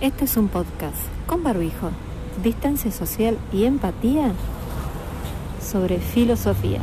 Este es un podcast con barbijo, distancia social y empatía sobre filosofía.